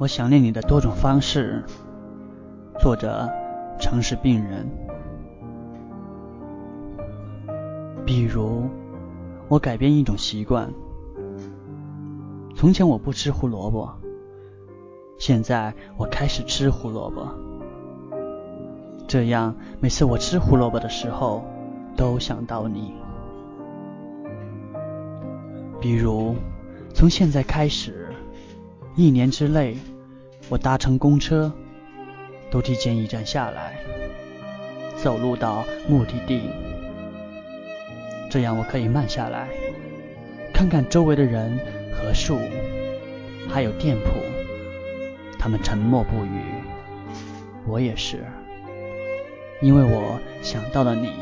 我想念你的多种方式。作者：城市病人。比如，我改变一种习惯。从前我不吃胡萝卜，现在我开始吃胡萝卜。这样，每次我吃胡萝卜的时候，都想到你。比如，从现在开始，一年之内，我搭乘公车都提前一站下来，走路到目的地。这样我可以慢下来，看看周围的人和树，还有店铺，他们沉默不语，我也是，因为我想到了你。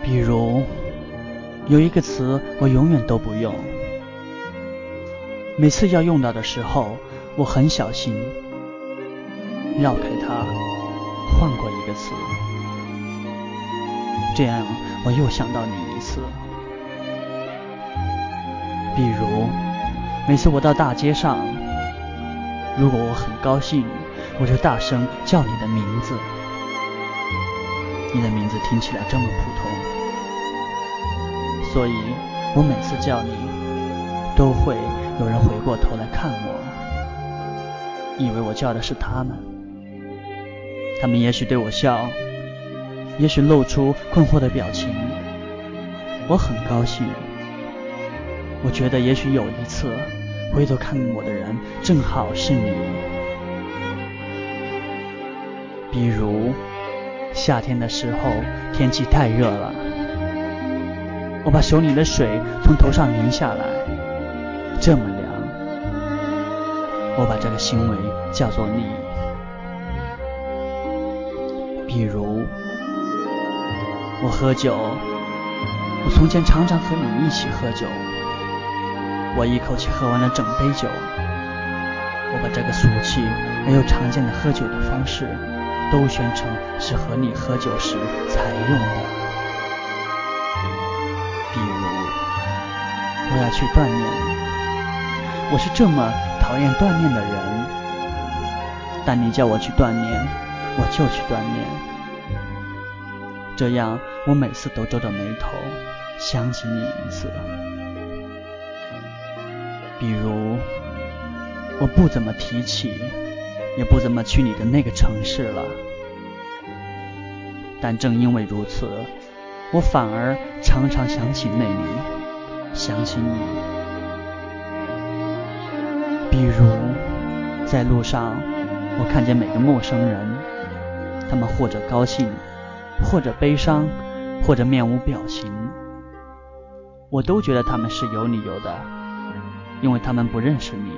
比如。有一个词我永远都不用，每次要用到的时候，我很小心绕开它，换过一个词，这样我又想到你一次。比如，每次我到大街上，如果我很高兴，我就大声叫你的名字，你的名字听起来这么普通。所以，我每次叫你，都会有人回过头来看我，以为我叫的是他们。他们也许对我笑，也许露出困惑的表情。我很高兴。我觉得也许有一次，回头看我的人正好是你。比如，夏天的时候，天气太热了。我把手里的水从头上淋下来，这么凉。我把这个行为叫做你。比如，我喝酒，我从前常常和你一起喝酒，我一口气喝完了整杯酒。我把这个俗气而又常见的喝酒的方式，都宣称是和你喝酒时才用的。比如我要去锻炼，我是这么讨厌锻炼的人，但你叫我去锻炼，我就去锻炼。这样，我每次都皱着眉头想起你一次。比如，我不怎么提起，也不怎么去你的那个城市了，但正因为如此，我反而常常想起那里。想起你，比如在路上，我看见每个陌生人，他们或者高兴，或者悲伤，或者面无表情，我都觉得他们是有理由的，因为他们不认识你，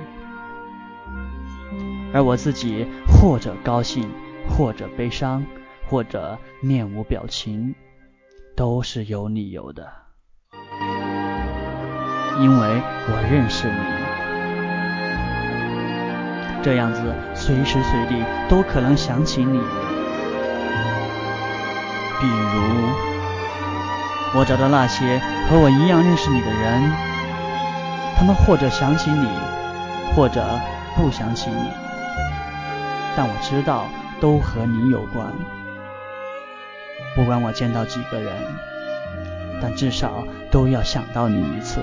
而我自己或者高兴，或者悲伤，或者面无表情，都是有理由的。因为我认识你，这样子随时随地都可能想起你。比如，我找到那些和我一样认识你的人，他们或者想起你，或者不想起你，但我知道都和你有关。不管我见到几个人，但至少都要想到你一次。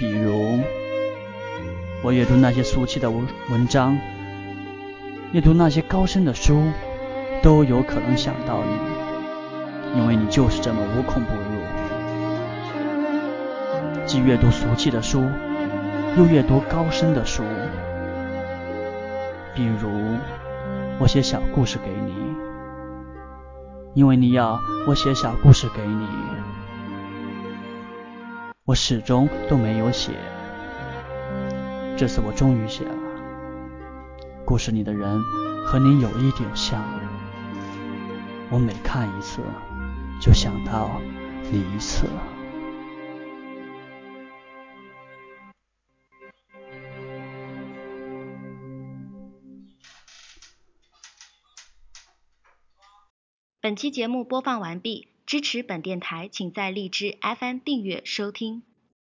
比如，我阅读那些俗气的文文章，阅读那些高深的书，都有可能想到你，因为你就是这么无孔不入。既阅读俗气的书，又阅读高深的书。比如，我写小故事给你，因为你要我写小故事给你。我始终都没有写，这次我终于写了。故事里的人和你有一点像，我每看一次就想到你一次。本期节目播放完毕。支持本电台，请在荔枝 FM 订阅收听。